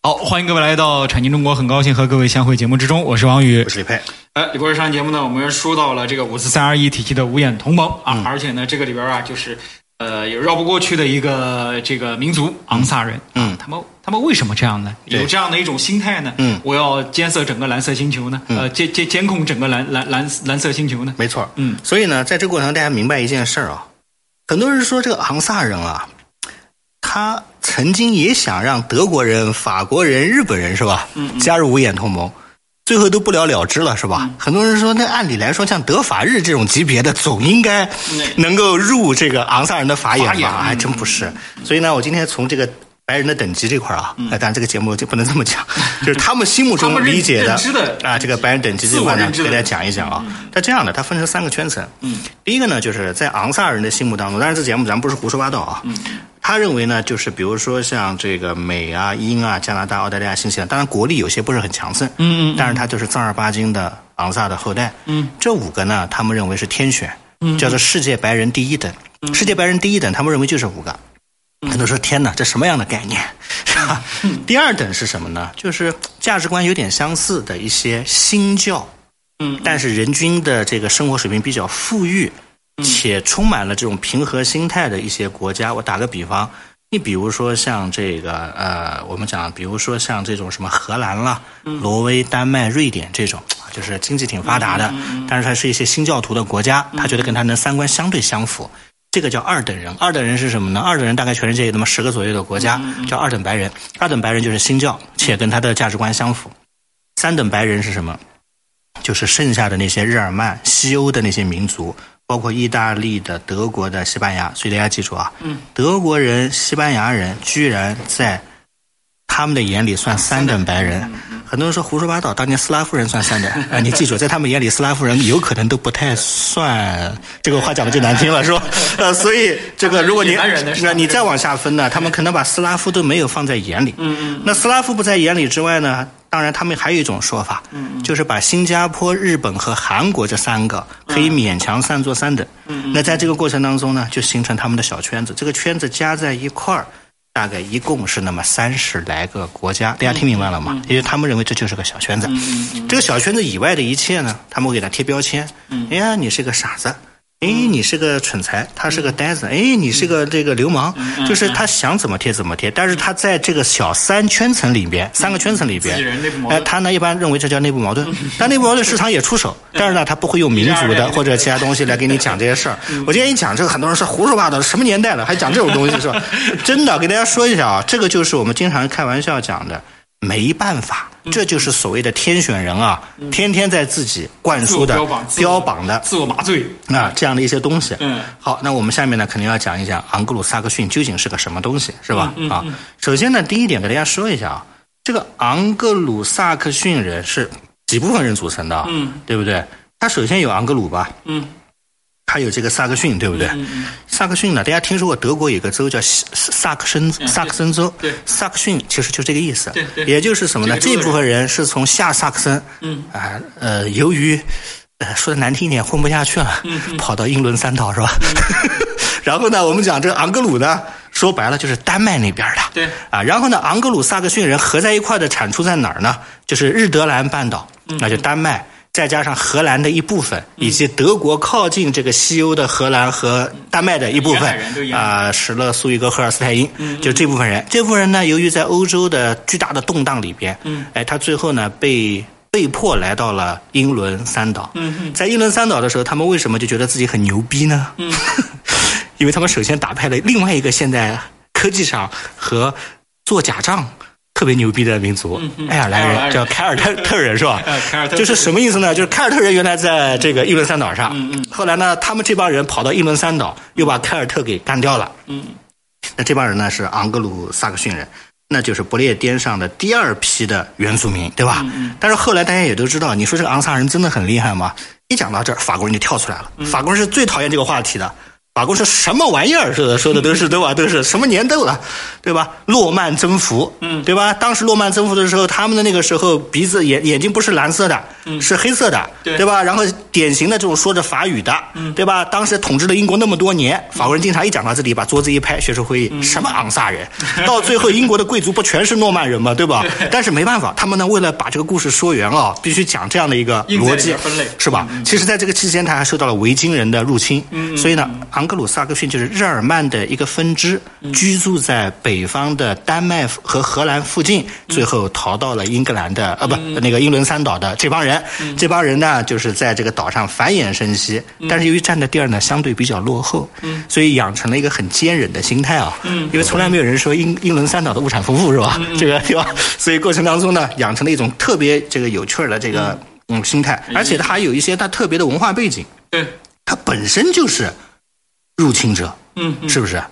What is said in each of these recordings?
好，欢迎各位来到产经中国，很高兴和各位相会节目之中，我是王宇，我是李佩。哎，李博士上节目呢，我们说到了这个五四三二一体系的五眼同盟啊，而且呢，这个里边啊，就是呃，也绕不过去的一个这个民族昂萨人，嗯，他们他们为什么这样呢？有这样的一种心态呢？嗯，我要监测整个蓝色星球呢？呃，监监监控整个蓝蓝蓝蓝色星球呢？没错，嗯，所以呢，在这个过程，大家明白一件事儿啊，很多人说这个昂萨人啊。他曾经也想让德国人、法国人、日本人是吧，加入五眼同盟，最后都不了了之了是吧？很多人说，那按理来说，像德法日这种级别的，总应该能够入这个昂萨人的法眼吧？还真不是。所以呢，我今天从这个。白人的等级这块啊，当然这个节目就不能这么讲，就是他们心目中理解的啊，这个白人等级这块呢，给大家讲一讲啊。它这样的，它分成三个圈层。嗯，第一个呢，就是在昂萨人的心目当中，当然这节目咱们不是胡说八道啊。嗯，他认为呢，就是比如说像这个美啊、英啊、加拿大、澳大利亚、新西兰，当然国力有些不是很强盛。嗯嗯。但是他就是正儿八经的昂萨的后代。嗯。这五个呢，他们认为是天选，叫做世界白人第一等。世界白人第一等，他们认为就是五个。很多人说天哪，这什么样的概念？是吧？第二等是什么呢？就是价值观有点相似的一些新教，嗯，但是人均的这个生活水平比较富裕，且充满了这种平和心态的一些国家。我打个比方，你比如说像这个呃，我们讲，比如说像这种什么荷兰啦、挪威、丹麦、瑞典这种，就是经济挺发达的，但是它是一些新教徒的国家，他觉得跟他的三观相对相符。这个叫二等人，二等人是什么呢？二等人大概全世界有那么十个左右的国家，叫二等白人。二等白人就是新教，且跟他的价值观相符。三等白人是什么？就是剩下的那些日耳曼、西欧的那些民族，包括意大利的、德国的、西班牙。所以大家记住啊，德国人、西班牙人居然在他们的眼里算三等白人。很多人说胡说八道，当年斯拉夫人算三等 啊！你记住，在他们眼里，斯拉夫人有可能都不太算。这个话讲的就难听了，是吧？呃，所以这个如果你那你再往下分呢，他们可能把斯拉夫都没有放在眼里。嗯嗯。那斯拉夫不在眼里之外呢？当然，他们还有一种说法，就是把新加坡、日本和韩国这三个可以勉强算作三等。嗯。那在这个过程当中呢，就形成他们的小圈子，这个圈子加在一块儿。大概一共是那么三十来个国家，大家听明白了吗？因为他们认为这就是个小圈子，这个小圈子以外的一切呢，他们会给他贴标签。哎呀，你是个傻子。哎，你是个蠢材，他是个呆子。哎，你是个这个流氓，就是他想怎么贴怎么贴。但是他在这个小三圈层里边，三个圈层里边，哎，他呢一般认为这叫内部矛盾。但内部矛盾市场也出手，但是呢，他不会用民族的或者其他东西来给你讲这些事儿。我今天一讲这个，很多人说胡说八道，什么年代了还讲这种东西是吧？真的，给大家说一下啊，这个就是我们经常开玩笑讲的。没办法，这就是所谓的天选人啊，天天在自己灌输的、标榜的、自我麻醉啊这样的一些东西。嗯，好，那我们下面呢肯定要讲一讲昂格鲁萨克逊究竟是个什么东西，是吧？啊，首先呢，第一点给大家说一下啊，这个昂格鲁萨克逊人是几部分人组成的？嗯，对不对？他首先有昂格鲁吧？嗯。他有这个萨克逊，对不对？萨克逊呢？大家听说过德国有个州叫萨克森萨克森州？对，萨克逊其实就这个意思。对，也就是什么呢？这部分人是从下萨克森，嗯啊呃，由于呃说的难听一点，混不下去了，跑到英伦三岛是吧？然后呢，我们讲这个昂格鲁呢，说白了就是丹麦那边的。对啊，然后呢，昂格鲁萨克逊人合在一块的产出在哪儿呢？就是日德兰半岛，那就丹麦。再加上荷兰的一部分，以及德国靠近这个西欧的荷兰和丹麦的一部分，啊，施勒苏伊格赫尔斯泰因，就这部分人。这部分人呢，由于在欧洲的巨大的动荡里边，哎，他最后呢被被迫来到了英伦三岛。在英伦三岛的时候，他们为什么就觉得自己很牛逼呢？因为他们首先打败了另外一个现在科技上和做假账。特别牛逼的民族，爱尔兰人叫 凯尔特特人是吧？凯尔特就是什么意思呢？就是凯尔特人原来在这个英伦三岛上，后来呢，他们这帮人跑到英伦三岛，又把凯尔特给干掉了。嗯，那这帮人呢是昂格鲁萨克逊人，那就是不列颠上的第二批的原住民，对吧？但是后来大家也都知道，你说这个昂萨人真的很厉害吗？一讲到这儿，法国人就跳出来了。法国人是最讨厌这个话题的。法国是什么玩意儿？说的说的都是对吧？都是什么年代了，对吧？诺曼征服，嗯，对吧？当时诺曼征服的时候，他们的那个时候鼻子眼眼睛不是蓝色的，是黑色的，对吧？然后典型的这种说着法语的，对吧？当时统治了英国那么多年，法国人经常一讲到这里，把桌子一拍，学术会议，什么昂萨人？到最后，英国的贵族不全是诺曼人吗？对吧？但是没办法，他们呢，为了把这个故事说圆啊，必须讲这样的一个逻辑，是吧？其实，在这个期间，他还受到了维京人的入侵，所以呢，昂格鲁萨克逊就是日耳曼的一个分支，居住在北方的丹麦和荷兰附近，最后逃到了英格兰的呃不那个英伦三岛的这帮人，这帮人呢，就是在这个岛上繁衍生息，但是由于占的地儿呢相对比较落后，所以养成了一个很坚忍的心态啊，因为从来没有人说英英伦三岛的物产丰富是吧？这个对吧？所以过程当中呢，养成了一种特别这个有趣儿的这个嗯。心态，而且他还有一些他特别的文化背景，对，他本身就是入侵者，嗯，是不是？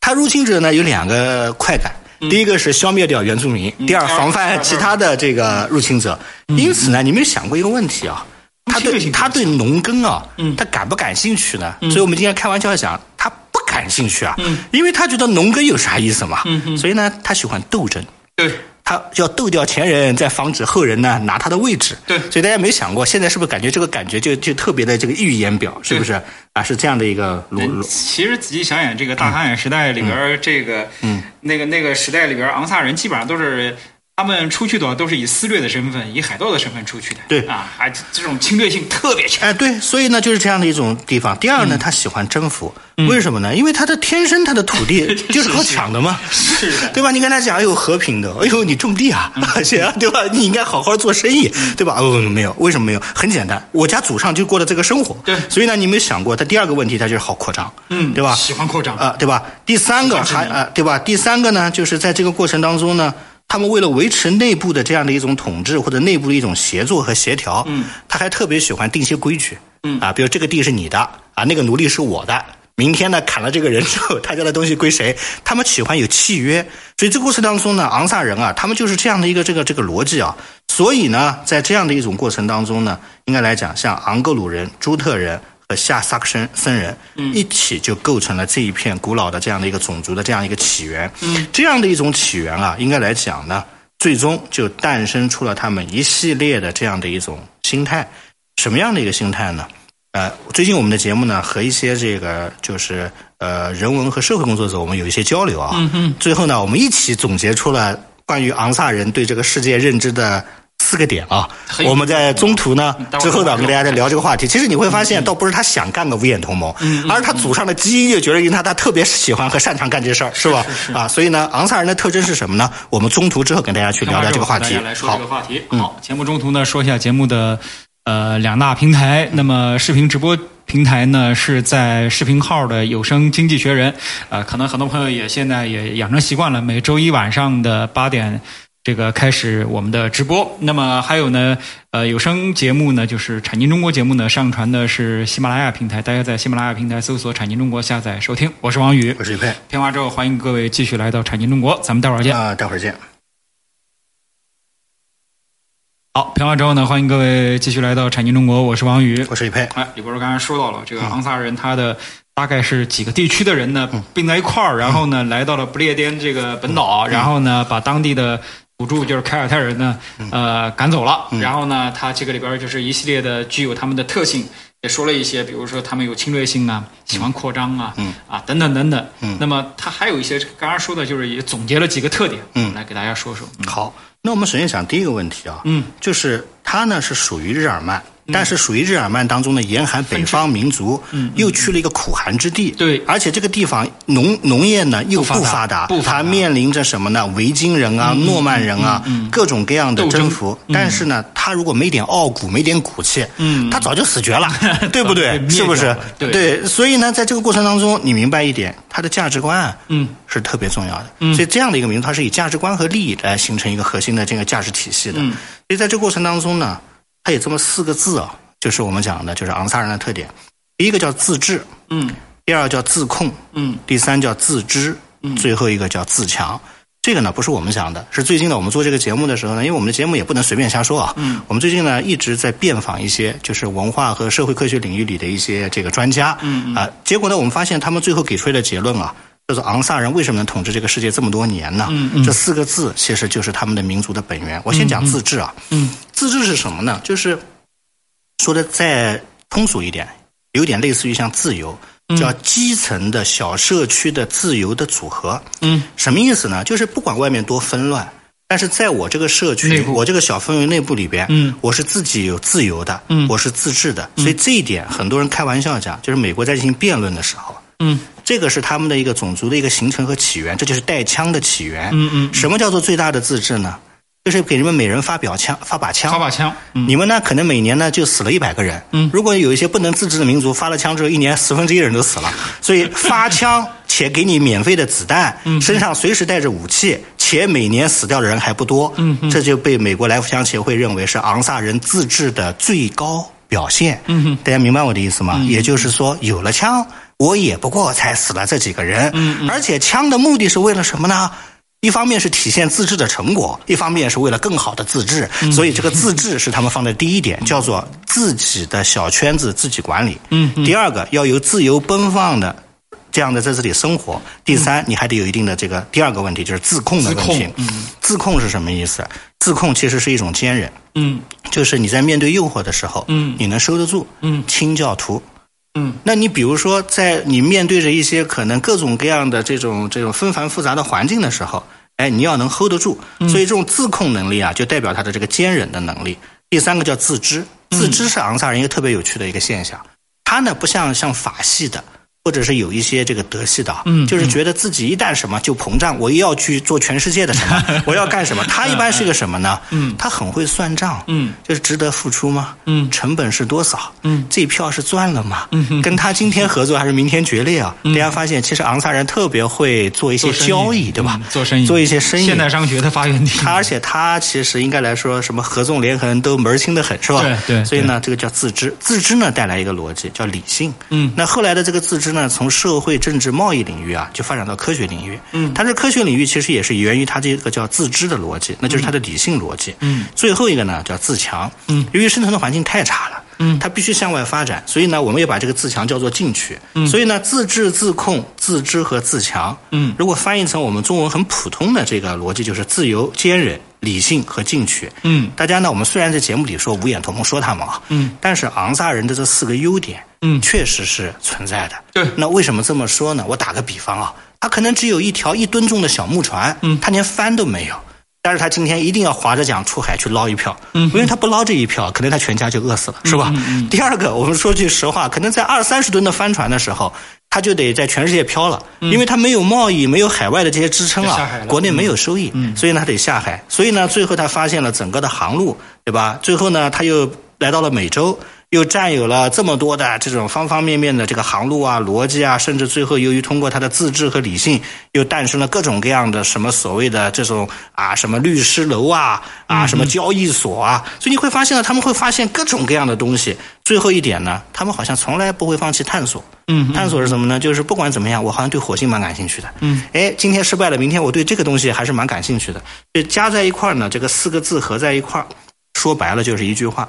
他入侵者呢有两个快感，第一个是消灭掉原住民，第二防范其他的这个入侵者。因此呢，你没有想过一个问题啊？他对他对农耕啊，他感不感兴趣呢？所以我们今天开玩笑讲，他不感兴趣啊，因为他觉得农耕有啥意思嘛？所以呢，他喜欢斗争。对。他要斗掉前人，再防止后人呢拿他的位置。对，所以大家没想过，现在是不是感觉这个感觉就就特别的这个溢于言表？是不是啊？是这样的一个逻辑。其实仔细想想，这个大航海时代里边，这个嗯，那个那个时代里边，昂萨人基本上都是。他们出去的都是以私掠的身份，以海盗的身份出去的。对啊，还这种侵略性特别强。哎，对，所以呢，就是这样的一种地方。第二呢，他喜欢征服，为什么呢？因为他的天生他的土地 就是靠抢的嘛，是，对吧？你跟他讲，哎呦和平的，哎呦你种地啊，行啊，对吧？你应该好好做生意，对吧？哦，没有，为什么没有？很简单，我家祖上就过的这个生活。对，所以呢，你没有想过，他第二个问题，他就是好扩张，嗯，对吧？喜欢扩张啊，对吧？第三个还啊，对吧？第三个呢，就是在这个过程当中呢。他们为了维持内部的这样的一种统治或者内部的一种协作和协调，嗯，他还特别喜欢定些规矩，嗯啊，比如这个地是你的啊，那个奴隶是我的，明天呢砍了这个人之后，他家的东西归谁？他们喜欢有契约，所以这过程当中呢，昂萨人啊，他们就是这样的一个这个这个逻辑啊，所以呢，在这样的一种过程当中呢，应该来讲，像昂格鲁人、朱特人。和下萨克森僧人一起就构成了这一片古老的这样的一个种族的这样一个起源。嗯这样的一种起源啊，应该来讲呢，最终就诞生出了他们一系列的这样的一种心态。什么样的一个心态呢？呃，最近我们的节目呢，和一些这个就是呃人文和社会工作者，我们有一些交流啊。嗯最后呢，我们一起总结出了关于昂萨人对这个世界认知的。四个点啊，我们在中途呢之后呢，跟大家再聊这个话题。其实你会发现，倒不是他想干个五眼同盟，而是他祖上的基因就决定他他特别喜欢和擅长干这事儿，是吧？啊，所以呢，昂萨人的特征是什么呢？我们中途之后跟大家去聊聊这个话题。好，这个话题。好，节目中途呢，说一下节目的呃两大平台。那么视频直播平台呢，是在视频号的有声经济学人。呃，可能很多朋友也现在也养成习惯了，每周一晚上的八点。这个开始我们的直播，那么还有呢，呃，有声节目呢，就是《产经中国》节目呢，上传的是喜马拉雅平台，大家在喜马拉雅平台搜索“产经中国”下载收听。我是王宇，我是李佩。听完之后，欢迎各位继续来到《产经中国》，咱们待会儿见啊，待会儿见。好，听完之后呢，欢迎各位继续来到《产经中国》，我是王宇，我是李佩。哎，李博士刚才说到了这个昂萨人，他的。大概是几个地区的人呢并在一块儿，然后呢来到了不列颠这个本岛，然后呢把当地的土著就是凯尔特人呢呃赶走了，然后呢他这个里边就是一系列的具有他们的特性，也说了一些，比如说他们有侵略性啊，喜欢扩张啊，嗯。啊等等等等。嗯。那么他还有一些刚刚说的就是也总结了几个特点，嗯。来给大家说说。好，那我们首先讲第一个问题啊，嗯，就是他呢是属于日耳曼。但是属于日耳曼当中的严寒北方民族，又去了一个苦寒之地。对，而且这个地方农农业呢又不发达，它面临着什么呢？维京人啊、诺曼人啊，各种各样的征服。但是呢，他如果没点傲骨，没点骨气，他早就死绝了，对不对？是不是？对，所以呢，在这个过程当中，你明白一点，他的价值观，嗯，是特别重要的。所以这样的一个民族，它是以价值观和利益来形成一个核心的这个价值体系的。所以在这个过程当中呢。它有这么四个字啊，就是我们讲的，就是昂萨人的特点。第一个叫自治，嗯；第二叫自控，嗯；第三叫自知，嗯；最后一个叫自强。这个呢不是我们讲的，是最近呢我们做这个节目的时候呢，因为我们的节目也不能随便瞎说啊。嗯。我们最近呢一直在遍访一些就是文化和社会科学领域里的一些这个专家，嗯啊，结果呢我们发现他们最后给出来的结论啊。就是昂萨人为什么能统治这个世界这么多年呢？嗯嗯这四个字其实就是他们的民族的本源。我先讲自治啊，自治是什么呢？就是说的再通俗一点，有点类似于像自由，叫基层的小社区的自由的组合。嗯，什么意思呢？就是不管外面多纷乱。但是在我这个社区我这个小氛围内部里边，嗯我是自己有自由的，嗯我是自治的，所以这一点很多人开玩笑讲，就是美国在进行辩论的时候，嗯这个是他们的一个种族的一个形成和起源，这就是带枪的起源。嗯嗯，什么叫做最大的自治呢？就是给人们每人发表枪，发把枪。发把枪，嗯你们呢？可能每年呢就死了一百个人。嗯如果有一些不能自治的民族，发了枪之后，一年十分之一人都死了。所以发枪且给你免费的子弹，嗯身上随时带着武器，且每年死掉的人还不多。嗯嗯这就被美国来福枪协会认为是昂萨人自治的最高表现。嗯哼大家明白我的意思吗？也就是说，有了枪，我也不过才死了这几个人。嗯而且枪的目的是为了什么呢？一方面是体现自治的成果，一方面是为了更好的自治，嗯所以这个自治是他们放在第一点，叫做自己的小圈子自己管理。嗯嗯第二个要由自由奔放的这样的在这里生活。第嗯三，你还得有一定的这个第二个问题，就是自控的问题。自控嗯自控是什么意思？自控其实是一种坚韧，嗯就是你在面对诱惑的时候，嗯你能收得住。嗯清教徒，嗯那你比如说，在你面对着一些可能各种各样的这种这种纷繁复杂的环境的时候，哎，你要能 hold 得住。所以这种自控能力啊，就代表他的这个坚忍的能力。第三个叫自知，自知是昂萨人一个特别有趣的一个现象。他呢，不像像法系的。或者是有一些这个德系的啊，嗯就是觉得自己一旦什么就膨胀，我又要去做全世界的什么，我要干什么？他一般是个什么呢？嗯他很会算账，嗯就是值得付出吗？嗯成本是多少？嗯这票是赚了吗？嗯哼跟他今天合作还是明天决裂啊？大家发现，其实昂萨人特别会做一些交易，对吧嗯？做生意，做一些生意。现代商学的发源地。他而且他其实应该来说，什么合纵连横都门儿清的很，是吧？对对所以呢，这个叫自知。自知呢带来一个逻辑叫理性。嗯那后来的这个自知呢，从社会、政治、贸易领域啊，就发展到科学领域。嗯它这科学领域其实也是源于它这个叫自知的逻辑，那就是它的理性逻辑。嗯最后一个呢叫自强。嗯由于生存的环境太差了。嗯它必须向外发展，所以呢，我们也把这个自强叫做进取。嗯所以呢，自治、自控、自知和自强。嗯如果翻译成我们中文很普通的这个逻辑，就是自由、坚韧、理性和进取。嗯大家呢，我们虽然在节目里说五眼同盟说他们啊，嗯但是昂萨人的这四个优点，嗯确实是存在的。对那为什么这么说呢？我打个比方啊，他可能只有一条一吨重的小木船，嗯他连帆都没有。但是他今天一定要划着桨出海去捞一票，嗯因为他不捞这一票，可能他全家就饿死了，是吧？嗯嗯第二个，我们说句实话，可能在二三十吨的帆船的时候，他就得在全世界漂了，因为他没有贸易，没有海外的这些支撑啊国内没有收益，嗯所以呢，他得下海。所以呢，最后他发现了整个的航路，对吧？最后呢，他又来到了美洲。又占有了这么多的这种方方面面的这个航路啊、逻辑啊，甚至最后由于通过他的自制和理性，又诞生了各种各样的什么所谓的这种啊什么律师楼啊啊什么交易所啊，所以你会发现呢，他们会发现各种各样的东西。最后一点呢，他们好像从来不会放弃探索。嗯探索是什么呢？就是不管怎么样，我好像对火星蛮感兴趣的。嗯，哎，今天失败了，明天我对这个东西还是蛮感兴趣的。就加在一块儿呢，这个四个字合在一块儿，说白了就是一句话，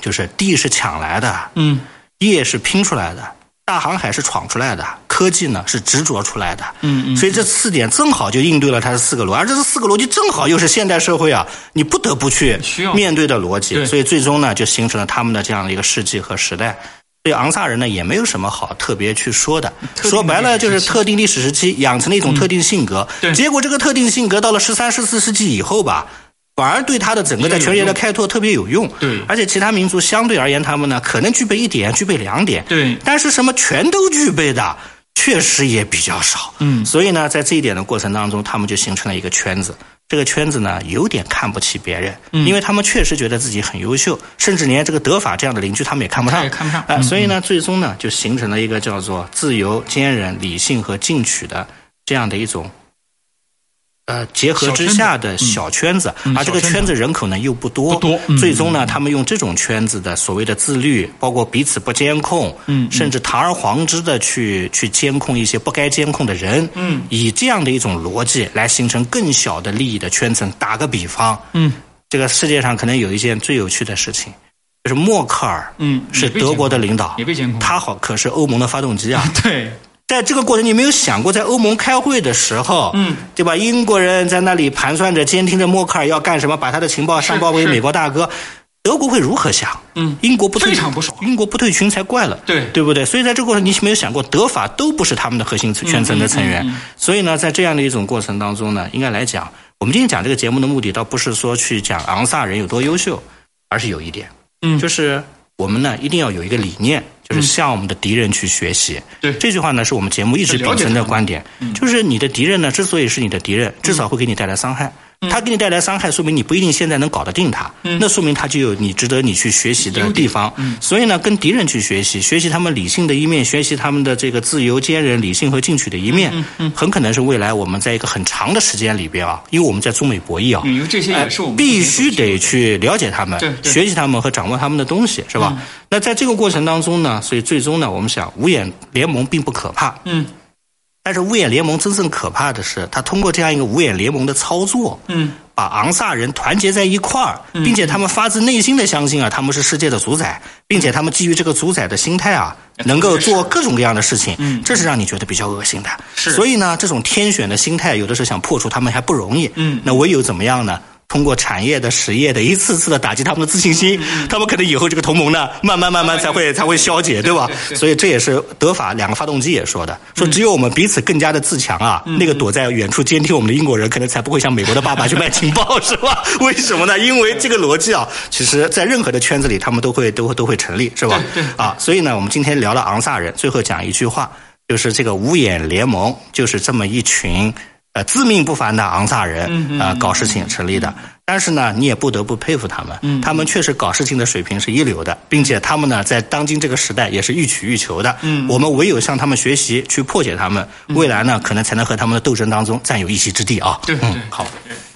就是地是抢来的，嗯业是拼出来的，大航海是闯出来的，科技呢是执着出来的。嗯嗯所以这四点正好就应对了它的四个逻辑，而这四个逻辑正好又是现代社会啊，你不得不去面对的逻辑。所以最终呢，就形成了他们的这样的一个世纪和时代。对昂萨人呢，也没有什么好特别去说的。说白了，就是特定历史时期养成了一种特定性格。对结果这个特定性格到了十三、十四世纪以后吧，反而对他的整个在全世界的开拓特别有用。对而且其他民族相对而言，他们呢可能具备一点，具备两点。对但是什么全都具备的，确实也比较少。嗯所以呢，在这一点的过程当中，他们就形成了一个圈子。这个圈子呢，有点看不起别人，嗯因为他们确实觉得自己很优秀，甚至连这个德法这样的邻居他们也看不上，他也看不上啊、嗯所以呢，最终呢，就形成了一个叫做自由、坚韧、理性和进取的这样的一种。呃，结合之下的小圈子，嗯。而这个圈子。人口呢又不多，不多嗯。最终呢，他们用这种圈子的所谓的自律，包括彼此不监控，嗯嗯。甚至堂而皇之的去去监控一些不该监控的人，嗯。以这样的一种逻辑来形成更小的利益的圈层。打个比方，嗯。这个世界上可能有一件最有趣的事情，就是默克尔，嗯是德国的领导也，被监控，他好可是欧盟的发动机啊。对在这个过程，你没有想过，在欧盟开会的时候，嗯，对吧？英国人在那里盘算着、监听着默克尔要干什么，把他的情报上报给美国大哥。德国会如何想？嗯，英国不退，非常不爽。英国不退群才怪了，对对不对？所以在这个过程，你没有想过，德法都不是他们的核心圈层的成员。所以呢，在这样的一种过程当中呢，应该来讲，我们今天讲这个节目的目的，倒不是说去讲昂萨人有多优秀，而是有一点，嗯，就是我们呢一定要有一个理念，就是向我们的敌人去学习。对这句话呢，是我们节目一直秉承的观点，就是你的敌人呢，之所以是你的敌人，至少会给你带来伤害。他给你带来伤害，说明你不一定现在能搞得定他。那说明他就有你值得你去学习的地方。所以呢，跟敌人去学习，学习他们理性的一面，学习他们的这个自由、坚韧、理性和进取的一面，很可能是未来我们在一个很长的时间里边啊，因为我们在中美博弈啊，这些也是我们必须得去了解他们，学习他们和掌握他们的东西，是吧？那在这个过程当中呢，所以最终呢，我们想五眼联盟并不可怕。嗯。但是五眼联盟真正可怕的是，他通过这样一个五眼联盟的操作，嗯，把昂萨人团结在一块儿，并且他们发自内心的相信啊，他们是世界的主宰，并且他们基于这个主宰的心态啊，能够做各种各样的事情，嗯，这是让你觉得比较恶心的。是，所以呢，这种天选的心态，有的时候想破除他们还不容易，嗯，那唯有怎么样呢？通过产业的实业的一次次的打击他们的自信心，他们可能以后这个同盟呢，慢慢慢慢才会才会消解，对吧？所以这也是德法两个发动机也说的，说只有我们彼此更加的自强啊，那个躲在远处监听我们的英国人，可能才不会向美国的爸爸去卖情报，是吧？为什么呢？因为这个逻辑啊，其实在任何的圈子里，他们都会都会都会成立，是吧？对啊，所以呢，我们今天聊了昂萨人，最后讲一句话，就是这个五眼联盟就是这么一群。呃，自命不凡的昂萨人啊，搞事情成立的。但是呢，你也不得不佩服他们，他们确实搞事情的水平是一流的，并且他们呢，在当今这个时代也是欲取欲求的。我们唯有向他们学习，去破解他们，未来呢，可能才能和他们的斗争当中占有一席之地啊。对对，好。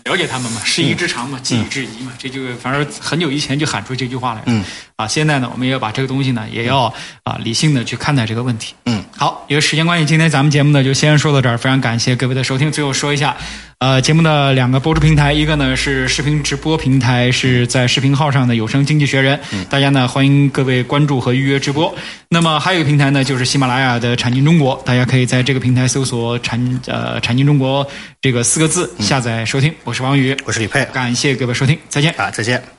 了解他们嘛，师夷之长嘛，己以制夷嘛，这就反正很久以前就喊出这句话来了。嗯，啊，现在呢，我们也要把这个东西呢，也要啊理性的去看待这个问题。嗯，好，因为时间关系，今天咱们节目呢就先说到这儿，非常感谢各位的收听。最后说一下，呃，节目的两个播出平台，一个呢是视频直播平台，是在视频号上的有声经济学人，大家呢欢迎各位关注和预约直播。那么还有一个平台呢，就是喜马拉雅的产经中国，大家可以在这个平台搜索“产呃产经中国”这个四个字下载收听。我是王宇，我是李佩，感谢各位收听，再见啊，再见。